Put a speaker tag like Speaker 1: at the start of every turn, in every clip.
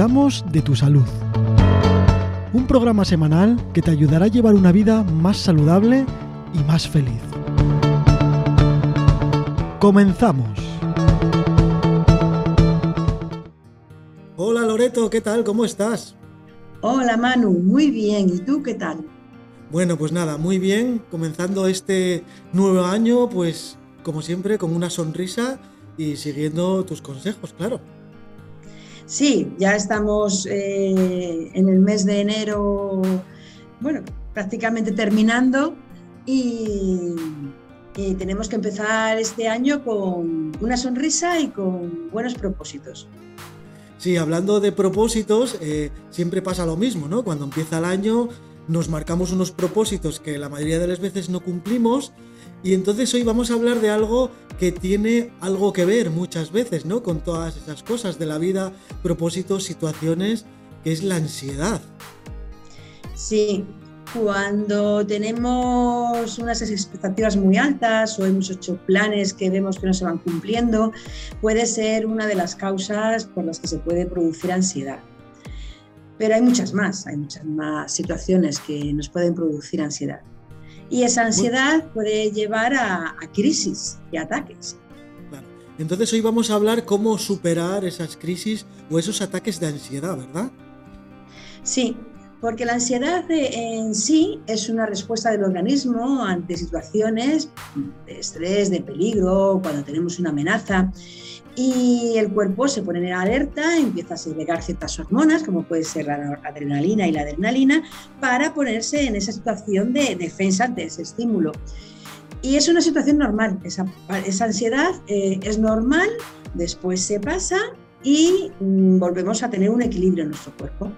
Speaker 1: cuidamos de tu salud. Un programa semanal que te ayudará a llevar una vida más saludable y más feliz. Comenzamos. Hola Loreto, ¿qué tal? ¿Cómo estás?
Speaker 2: Hola Manu, muy bien. ¿Y tú qué tal?
Speaker 1: Bueno, pues nada, muy bien. Comenzando este nuevo año, pues como siempre, con una sonrisa y siguiendo tus consejos, claro.
Speaker 2: Sí, ya estamos eh, en el mes de enero, bueno, prácticamente terminando y, tenemos que empezar este año con una sonrisa y con buenos propósitos.
Speaker 1: Sí, hablando de propósitos, eh, siempre pasa lo mismo, ¿no? Cuando empieza el año nos marcamos unos propósitos que la mayoría de las veces no cumplimos y entonces hoy vamos a hablar de algo que tiene algo que ver muchas veces, ¿no? Con todas esas cosas de la vida, propósitos, situaciones, que es la ansiedad.
Speaker 2: Sí, cuando tenemos unas expectativas muy altas o hemos hecho planes que vemos que no se van cumpliendo, puede ser una de las causas por las que se puede producir ansiedad. Pero hay muchas más, hay muchas más situaciones que nos pueden producir ansiedad. Y esa ansiedad puede llevar a, crisis y ataques.
Speaker 1: Entonces hoy vamos a hablar cómo superar esas crisis o esos ataques de ansiedad, ¿verdad?
Speaker 2: Sí, porque la ansiedad en sí es una respuesta del organismo ante situaciones de estrés, de peligro, cuando tenemos una amenaza y el cuerpo se pone en alerta, empieza a segregar ciertas hormonas, como puede ser la adrenalina y la adrenalina, para ponerse en esa situación de defensa ante ese estímulo. Y es una situación normal, esa, ansiedad eh, es normal, después se pasa y mm, volvemos a tener un equilibrio en nuestro cuerpo.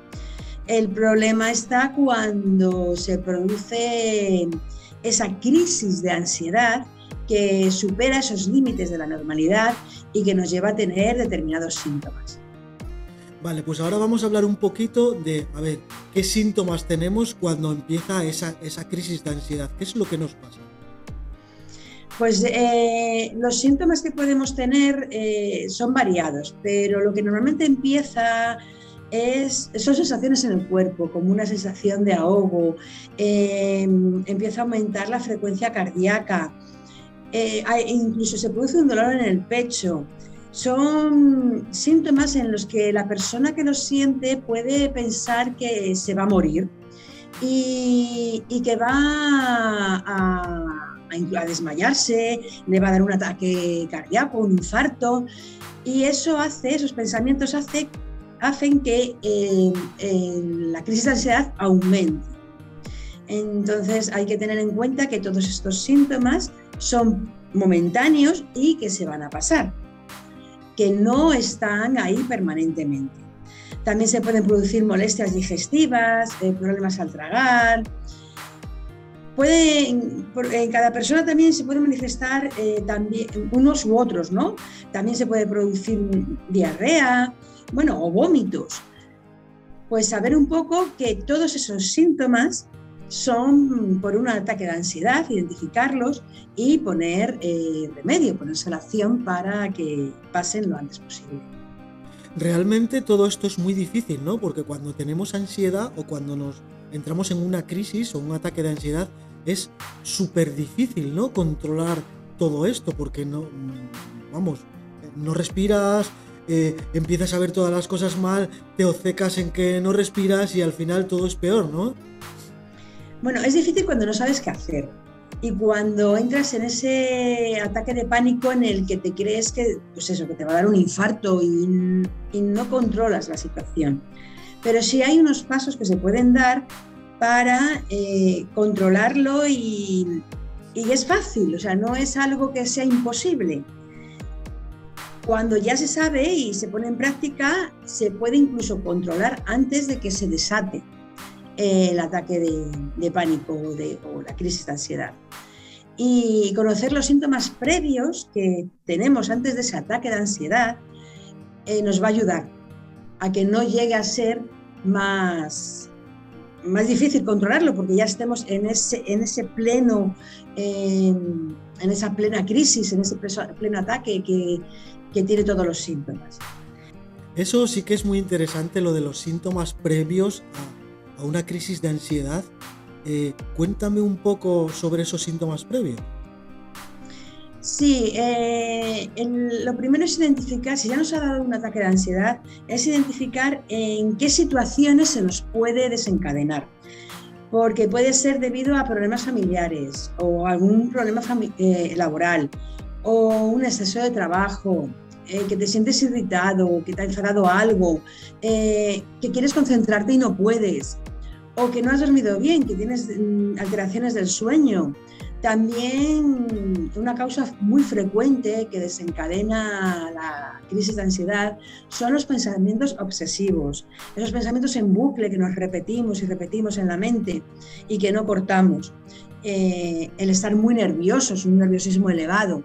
Speaker 2: El problema está cuando se produce esa crisis de ansiedad que supera esos límites de la normalidad y que nos lleva a tener determinados síntomas.
Speaker 1: Vale, pues ahora vamos a hablar un poquito de, a ver, qué síntomas tenemos cuando empieza esa, esa crisis de ansiedad. ¿Qué es lo que nos pasa?
Speaker 2: Pues eh, los síntomas que podemos tener eh, son variados, pero lo que normalmente empieza es, son sensaciones en el cuerpo, como una sensación de ahogo, eh, empieza a aumentar la frecuencia cardíaca, eh, incluso se produce un dolor en el pecho. Son síntomas en los que la persona que los siente puede pensar que se va a morir y, que va a, desmayarse, le va a dar un ataque cardíaco, un infarto. Y eso hace, esos pensamientos hace, hacen que eh, la crisis de ansiedad aumente. Entonces hay que tener en cuenta que todos estos síntomas son momentáneos y que se van a pasar, que no están ahí permanentemente. También se pueden producir molestias digestivas, eh, problemas al tragar. en cada persona también se puede manifestar eh, también, unos u otros, ¿no? También se puede producir diarrea, bueno, o vómitos. Pues saber un poco que todos esos síntomas son por un ataque de ansiedad, identificarlos y poner eh, remedio, ponerse la acción para que pasen lo antes posible.
Speaker 1: Realmente todo esto es muy difícil, ¿no? Porque cuando tenemos ansiedad o cuando nos entramos en una crisis o un ataque de ansiedad, es súper difícil, ¿no? Controlar todo esto, porque no, vamos, no respiras, eh, empiezas a ver todas las cosas mal, te ocecas en que no respiras y al final todo es peor, ¿no?
Speaker 2: Bueno, es difícil cuando no sabes qué hacer y cuando entras en ese ataque de pánico en el que te crees que, pues eso, que te va a dar un infarto y, no controlas la situación. Pero sí hay unos pasos que se pueden dar para eh, controlarlo y, y es fácil, o sea, no es algo que sea imposible. Cuando ya se sabe y se pone en práctica, se puede incluso controlar antes de que se desate el ataque de, pánico o, de, la crisis de ansiedad. Y conocer los síntomas previos que tenemos antes de ese ataque de ansiedad eh, nos va a ayudar a que no llegue a ser más, más difícil controlarlo, porque ya estemos en ese, en ese pleno, en esa plena crisis, en ese pleno ataque que, que tiene todos los síntomas.
Speaker 1: Eso sí que es muy interesante, lo de los síntomas previos a, una crisis de ansiedad. Eh, cuéntame un poco sobre esos síntomas previos.
Speaker 2: Sí, eh, lo primero es identificar, si ya nos ha dado un ataque de ansiedad, es identificar en qué situaciones se nos puede desencadenar. Porque puede ser debido a problemas familiares o algún problema eh, laboral o un exceso de trabajo, que te sientes irritado, que te ha enfadado algo, que quieres concentrarte y no puedes, o que no has dormido bien, que tienes mm, alteraciones del sueño, también una causa muy frecuente que desencadena la crisis de ansiedad son los pensamientos obsesivos, esos pensamientos en bucle que nos repetimos y repetimos en la mente y que no cortamos. Eh, el estar muy nerviosos, un nerviosismo elevado.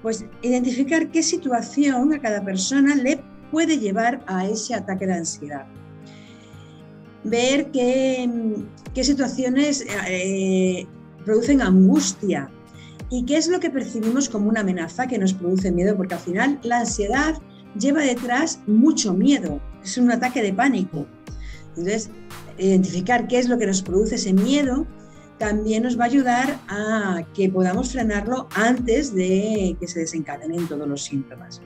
Speaker 2: Pues identificar qué situación a cada persona le puede llevar a ese ataque de ansiedad. Ver qué, qué situaciones eh, producen angustia. ¿Y qué es lo que percibimos como una amenaza que nos produce miedo? Porque al final la ansiedad lleva detrás mucho miedo, es un ataque de pánico. Entonces, identificar qué es lo que nos produce ese miedo también nos va a ayudar a que podamos frenarlo antes de que se desencadenen todos los síntomas.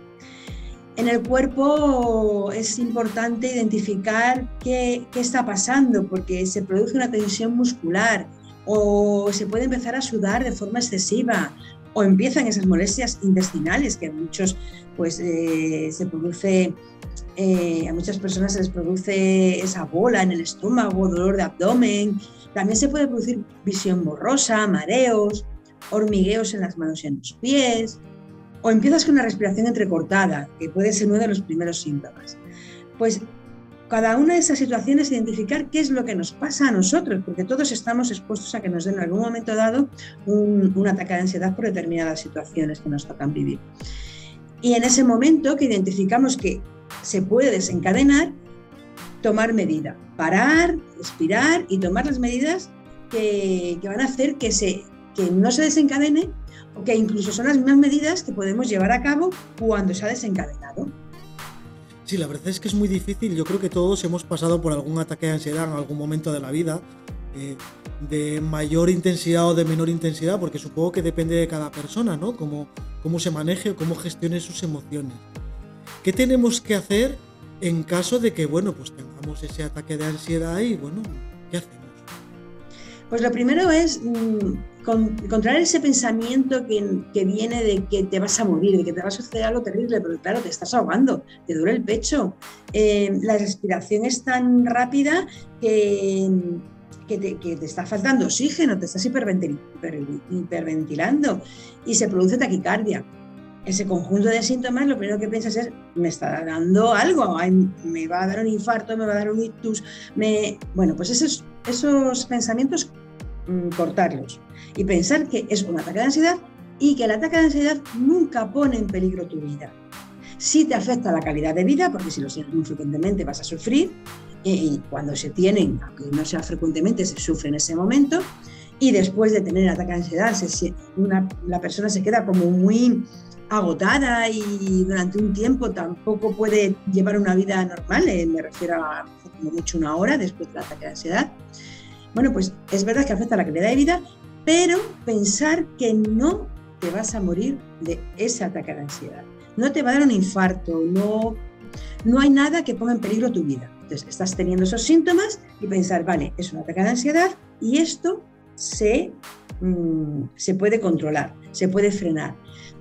Speaker 2: En el cuerpo es importante identificar qué, está pasando porque se produce una tensión muscular, o se puede empezar a sudar de forma excesiva, o empiezan esas molestias intestinales que muchos pues eh, se produce eh, a muchas personas se les produce esa bola en el estómago, dolor de abdomen. También se puede producir visión borrosa, mareos, hormigueos en las manos y en los pies. O empiezas con una respiración entrecortada, que puede ser uno de los primeros síntomas. Pues cada una de esas situaciones identificar qué es lo que nos pasa a nosotros, porque todos estamos expuestos a que nos den en algún momento dado un, ataque de ansiedad por determinadas situaciones que nos tocan vivir. Y en ese momento que identificamos que se puede desencadenar, tomar medida, parar, respirar y tomar las medidas que, van a hacer que, que no se desencadene que incluso son las mismas medidas que podemos llevar a cabo cuando se ha desencadenado.
Speaker 1: Sí, la verdad es que es muy difícil. Yo creo que todos hemos pasado por algún ataque de ansiedad en algún momento de la vida, eh, de mayor intensidad o de menor intensidad, porque supongo que depende de cada persona, ¿no? Cómo, cómo se maneje o cómo gestione sus emociones. ¿Qué tenemos que hacer en caso de que, bueno, pues tengamos ese ataque de ansiedad y, bueno, ¿qué hacemos?
Speaker 2: Pues lo primero es mm, controlar ese pensamiento que, viene de que te vas a morir, de que te va a suceder algo terrible, pero claro, te estás ahogando, te duele el pecho. Eh, la respiración es tan rápida que, te, está faltando oxígeno, te estás hiperventilando y se produce taquicardia. Ese conjunto de síntomas, lo primero que piensas es, me está dando algo, me va a dar un infarto, me va a dar un ictus. Bueno, pues esos, esos pensamientos Mm, cortarlos y pensar que es un ataque de ansiedad y que el ataque de ansiedad nunca pone en peligro tu vida. Sí te afecta la calidad de vida, porque si lo sientes muy frecuentemente vas a sufrir, y cuando se tienen, aunque no sea frecuentemente, se sufre en ese momento, y después de tener el ataque de ansiedad, la persona se queda como muy agotada y durante un tiempo tampoco puede llevar una vida normal, eh, me refiero a como mucho una hora después del ataque de ansiedad. Bueno, pues es verdad que afecta a la calidad de vida, pero pensar que no te vas a morir de ese ataque de ansiedad. No te va a dar un infarto, no, no hay nada que ponga en peligro tu vida. Entonces, estás teniendo esos síntomas y pensar, vale, es un ataque de ansiedad y esto se, mm, se puede controlar, se puede frenar.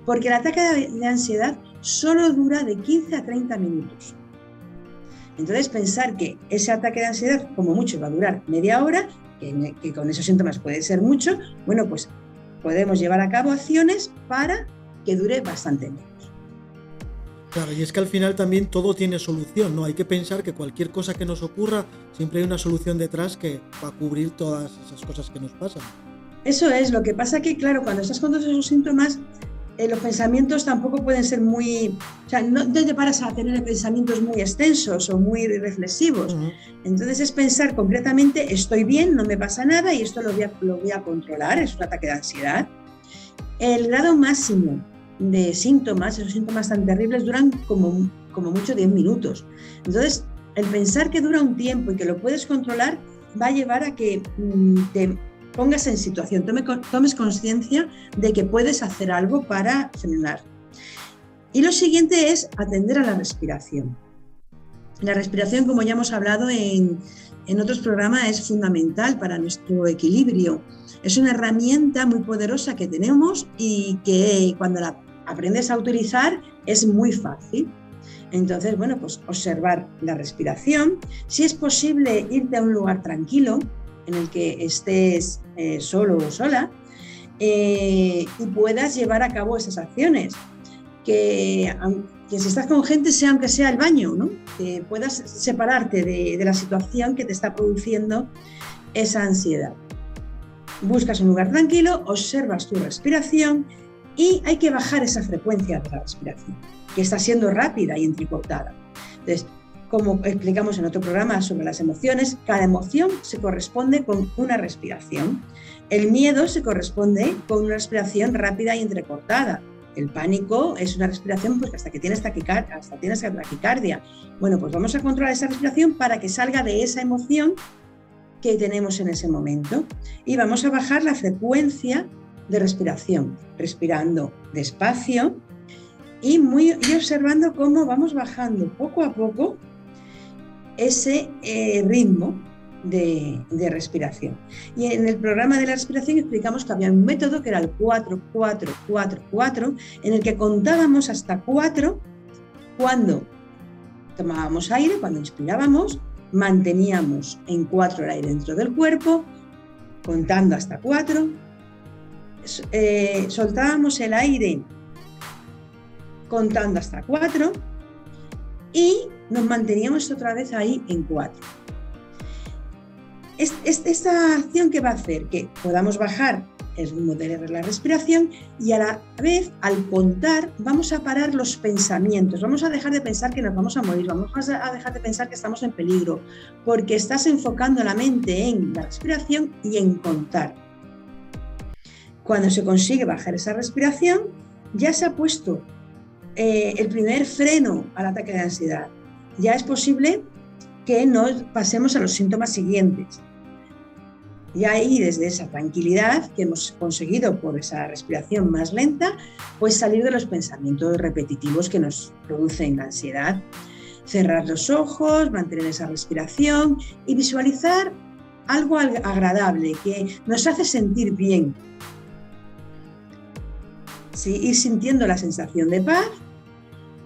Speaker 2: Porque el ataque de ansiedad solo dura de 15 a 30 minutos. Entonces, pensar que ese ataque de ansiedad, como mucho, va a durar media hora, que, con esos síntomas puede ser mucho, bueno, pues podemos llevar a cabo acciones para que dure bastante menos.
Speaker 1: Claro, y es que al final también todo tiene solución, ¿no? Hay que pensar que cualquier cosa que nos ocurra, siempre hay una solución detrás que va a cubrir todas esas cosas que nos pasan.
Speaker 2: Eso es, lo que pasa que, claro, cuando estás con todos esos síntomas, eh, los pensamientos tampoco pueden ser muy, o sea, no te paras a tener pensamientos muy extensos o muy reflexivos. Entonces es pensar concretamente, estoy bien, no me pasa nada y esto lo voy, a, lo voy a controlar, es un ataque de ansiedad. El grado máximo de síntomas, esos síntomas tan terribles, duran como como mucho 10 minutos. Entonces, el pensar que dura un tiempo y que lo puedes controlar va a llevar a que mm, te pongas en situación, tomes conciencia de que puedes hacer algo para frenar. Y lo siguiente es atender a la respiración. La respiración, como ya hemos hablado en, en otros programas, es fundamental para nuestro equilibrio. Es una herramienta muy poderosa que tenemos y que cuando la aprendes a utilizar es muy fácil. Entonces, bueno, pues observar la respiración. Si es posible, irte a un lugar tranquilo en el que estés eh, solo o sola eh, y puedas llevar a cabo esas acciones. Que, si estás con gente, sea aunque sea el baño, ¿no? que puedas separarte de, de la situación que te está produciendo esa ansiedad. Buscas un lugar tranquilo, observas tu respiración y hay que bajar esa frecuencia de la respiración, que está siendo rápida y entrecortada. Entonces, como explicamos en otro programa sobre las emociones, cada emoción se corresponde con una respiración. El miedo se corresponde con una respiración rápida y entrecortada. El pánico es una respiración pues, hasta que tienes taquicardia, hasta tienes taquicardia. Bueno, pues vamos a controlar esa respiración para que salga de esa emoción que tenemos en ese momento y vamos a bajar la frecuencia de respiración, respirando despacio y, muy, observando cómo vamos bajando poco a poco ese eh, ritmo de, de, respiración. Y en el programa de la respiración explicamos que había un método que era el 4, 4, 4, 4, en el que contábamos hasta 4 cuando tomábamos aire, cuando inspirábamos, manteníamos en 4 el aire dentro del cuerpo, contando hasta 4, eh, soltábamos el aire contando hasta cuatro y nos manteníamos otra vez ahí en cuatro. esta acción que va a hacer que podamos bajar el ritmo de la respiración y a la vez al contar vamos a parar los pensamientos, vamos a dejar de pensar que nos vamos a morir, vamos a dejar de pensar que estamos en peligro, porque estás enfocando la mente en la respiración y en contar. Cuando se consigue bajar esa respiración, ya se ha puesto eh, el primer freno al ataque de ansiedad. Ya es posible que nos pasemos a los síntomas siguientes. Y ahí, desde esa tranquilidad que hemos conseguido por esa respiración más lenta, pues salir de los pensamientos repetitivos que nos producen ansiedad. Cerrar los ojos, mantener esa respiración y visualizar algo agradable que nos hace sentir bien, ir sintiendo la sensación de paz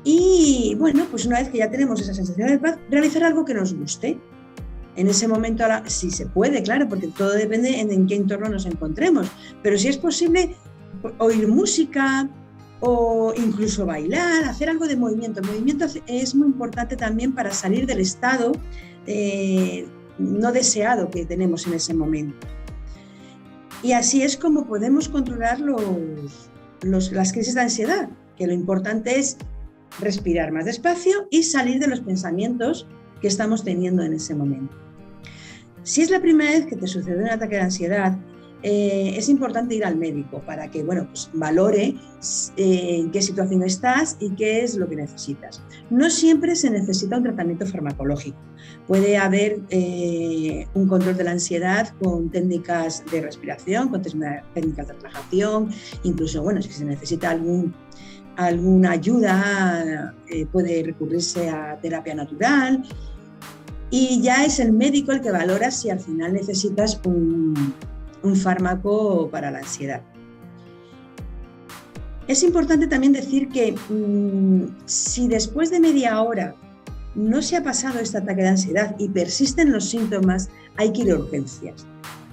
Speaker 2: y bueno, pues una vez que ya tenemos esa sensación de paz, realizar algo que nos guste. En ese momento, si se puede, claro, porque todo depende en, en qué entorno nos encontremos, pero si es posible oír música o incluso bailar, hacer algo de movimiento. El movimiento es muy importante también para salir del estado eh, no deseado que tenemos en ese momento. Y así es como podemos controlar los, las crisis de ansiedad, que lo importante es respirar más despacio y salir de los pensamientos que estamos teniendo en ese momento. Si es la primera vez que te sucede un ataque de ansiedad, eh, es importante ir al médico para que bueno, pues valore eh, en qué situación estás y qué es lo que necesitas. No siempre se necesita un tratamiento farmacológico. Puede haber eh, un control de la ansiedad con técnicas de respiración, con técnicas de relajación, incluso bueno, si se necesita algún, alguna ayuda, puede recurrirse a terapia natural. Y ya es el médico el que valora si al final necesitas un, un fármaco para la ansiedad. Es importante también decir que mm, si después de media hora no se ha pasado este ataque de ansiedad y persisten los síntomas, hay que ir a urgencias,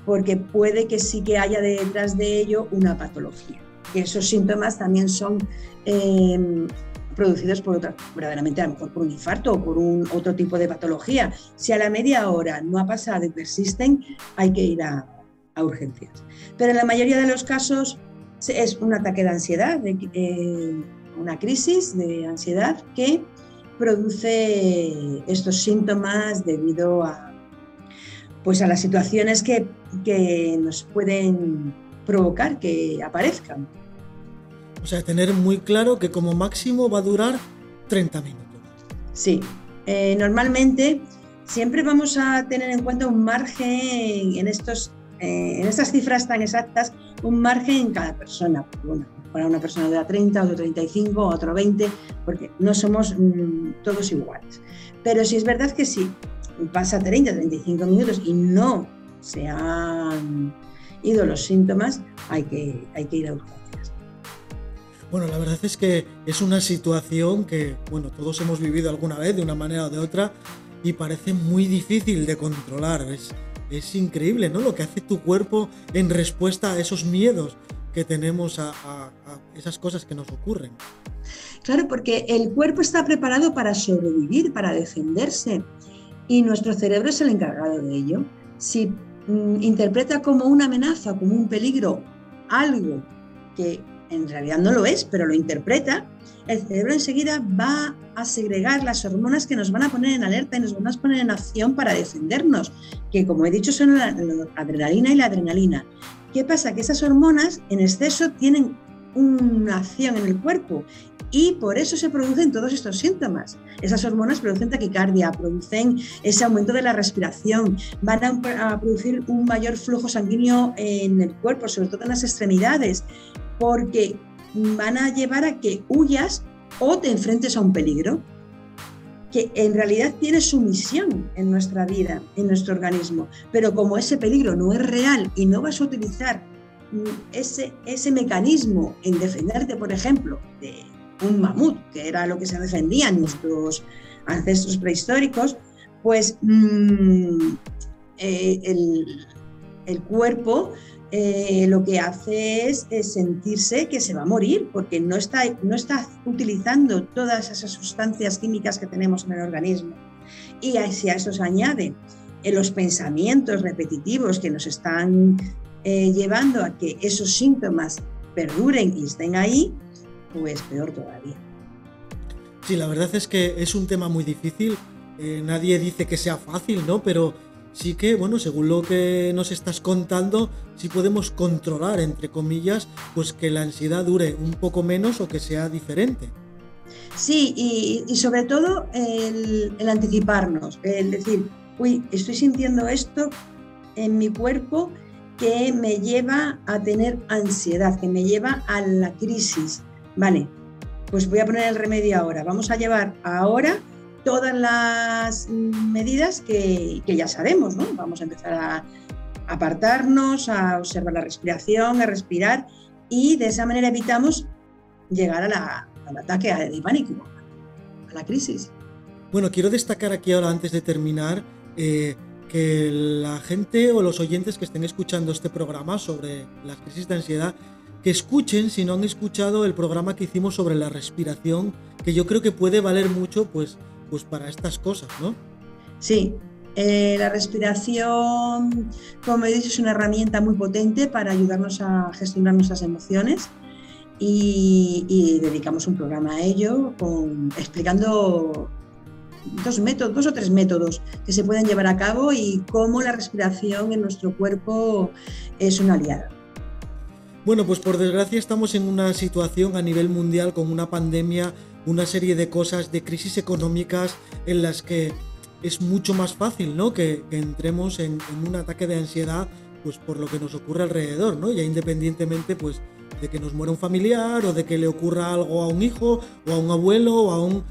Speaker 2: porque puede que sí que haya detrás de ello una patología. Y esos síntomas también son em, producidos por otra, verdaderamente a lo mejor por un infarto o por un otro tipo de patología. Si a la media hora no ha pasado y persisten, hay que ir a, urgencias. Pero en la mayoría de los casos es un ataque de ansiedad, eh, una crisis de ansiedad que produce estos síntomas debido a, pues a las situaciones que, que nos pueden provocar que aparezcan.
Speaker 1: O sea, tener muy claro que como máximo va a durar 30 minutos.
Speaker 2: Sí, eh, normalmente siempre vamos a tener en cuenta un margen en, estos, eh, en estas cifras tan exactas, un margen en cada persona. para una persona de 30, otro 35, otro 20, porque no somos mm, todos iguales. Pero si es verdad que si pasa 30, 35 minutos y no se han ido los síntomas, hay que, hay que ir a urgencias.
Speaker 1: Bueno, la verdad es que es una situación que, bueno, todos hemos vivido alguna vez de una manera o de otra y parece muy difícil de controlar. Es, es increíble, ¿no? Lo que hace tu cuerpo en respuesta a esos miedos que tenemos a, a, esas cosas que nos ocurren.
Speaker 2: Claro, porque el cuerpo está preparado para sobrevivir, para defenderse, y nuestro cerebro es el encargado de ello. Si mm, interpreta como una amenaza, como un peligro, algo que en realidad no lo es, pero lo interpreta, el cerebro enseguida va a segregar las hormonas que nos van a poner en alerta y nos van a poner en acción para defendernos, que como he dicho son la, adrenalina y la adrenalina. ¿Qué pasa? Que esas hormonas en exceso tienen una acción en el cuerpo y por eso se producen todos estos síntomas. Esas hormonas producen taquicardia, producen ese aumento de la respiración, van a, producir un mayor flujo sanguíneo en el cuerpo, sobre todo en las extremidades, porque van a llevar a que huyas o te enfrentes a un peligro que en realidad tiene su misión en nuestra vida, en nuestro organismo. Pero como ese peligro no es real y no vas a utilizar mm, ese, ese mecanismo en defenderte, por ejemplo, de un mamut, que era lo que se defendían nuestros ancestros prehistóricos, pues mm, eh, el, el cuerpo eh, lo que hace es, sentirse que se va a morir porque no está, no está utilizando todas esas sustancias químicas que tenemos en el organismo. Y si a eso se añade eh, los pensamientos repetitivos que nos están eh, llevando a que esos síntomas perduren y estén ahí, pues peor todavía.
Speaker 1: Sí, la verdad es que es un tema muy difícil. nadie dice que sea fácil, ¿no? Pero sí que, bueno, según lo que nos estás contando, sí podemos controlar, entre comillas, pues que la ansiedad dure un poco menos o que sea diferente.
Speaker 2: Sí, y, sobre todo el, anticiparnos, el decir, uy, estoy sintiendo esto en mi cuerpo que me lleva a tener ansiedad, que me lleva a la crisis. Vale, pues voy a poner el remedio ahora. Vamos a llevar ahora todas las medidas que, ya sabemos, ¿no? Vamos a empezar a apartarnos, a observar la respiración, a respirar y de esa manera evitamos llegar al ataque de pánico, a la crisis.
Speaker 1: Bueno, quiero destacar aquí ahora, antes de terminar, eh, que la gente o los oyentes que estén escuchando este programa sobre las crisis de ansiedad, que escuchen, si no han escuchado, el programa que hicimos sobre la respiración, que yo creo que puede valer mucho, pues pues para estas cosas, ¿no?
Speaker 2: Sí, eh, la respiración, como he dicho, es una herramienta muy potente para ayudarnos a gestionar nuestras emociones y, dedicamos un programa a ello con, explicando dos métodos, dos o tres métodos que se pueden llevar a cabo y cómo la respiración en nuestro cuerpo es una aliada.
Speaker 1: Bueno, pues por desgracia estamos en una situación a nivel mundial con una pandemia una serie de cosas, de crisis económicas en las que es mucho más fácil, ¿no? Que, entremos en, un ataque de ansiedad, pues por lo que nos ocurre alrededor, ¿no? Ya independientemente, pues, de que nos muera un familiar o de que le ocurra algo a un hijo o a un abuelo o a un...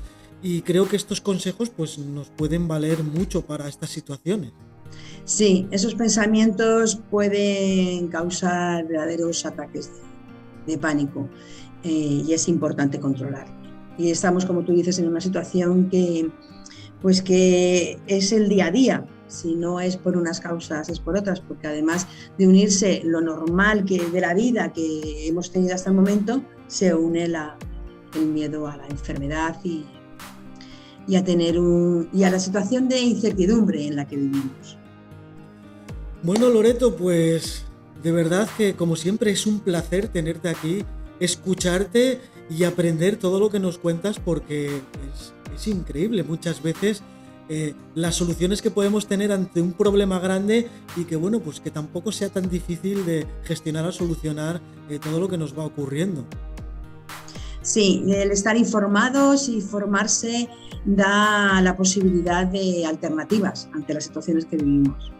Speaker 1: Y creo que estos consejos, pues, nos pueden valer mucho para estas situaciones.
Speaker 2: Sí, esos pensamientos pueden causar verdaderos ataques de, pánico eh, y es importante controlarlos y estamos, como tú dices, en una situación que, pues que es el día a día. Si no es por unas causas, es por otras, porque además de unirse lo normal que de la vida que hemos tenido hasta el momento, se une el miedo a la enfermedad y, a tener y a la situación de incertidumbre en la que vivimos.
Speaker 1: Bueno, Loreto, pues de verdad que como siempre es un placer tenerte aquí, escucharte y aprender todo lo que nos cuentas porque es, increíble muchas veces eh, las soluciones que podemos tener ante un problema grande y que bueno, pues que tampoco sea tan difícil de gestionar o solucionar eh, todo lo que nos va ocurriendo.
Speaker 2: Sí, el estar informados y formarse da la posibilidad de alternativas ante las situaciones que vivimos.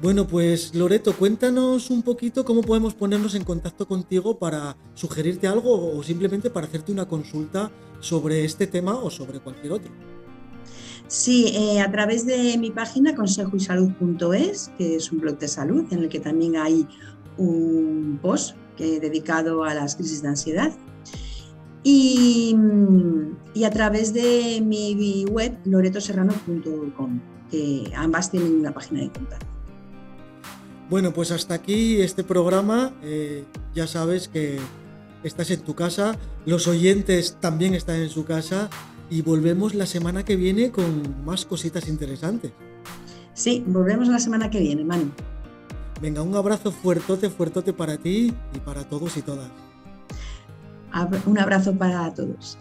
Speaker 1: Bueno, pues Loreto, cuéntanos un poquito cómo podemos ponernos en contacto contigo para sugerirte algo o simplemente para hacerte una consulta sobre este tema o sobre cualquier otro.
Speaker 2: Sí, eh, a través de mi página consejoysalud.es, que es un blog de salud en el que también hay un post dedicado a las crisis de ansiedad. Y, a través de mi web loretoserrano.com, que ambas tienen una página de contacto.
Speaker 1: Bueno, pues hasta aquí este programa. Eh, ya sabes que estás en tu casa, los oyentes también están en su casa y volvemos la semana que viene con más cositas interesantes.
Speaker 2: Sí, volvemos la semana que viene, Manu.
Speaker 1: Venga, un abrazo fuertote, fuertote para ti y para todos y todas.
Speaker 2: Un abrazo para todos.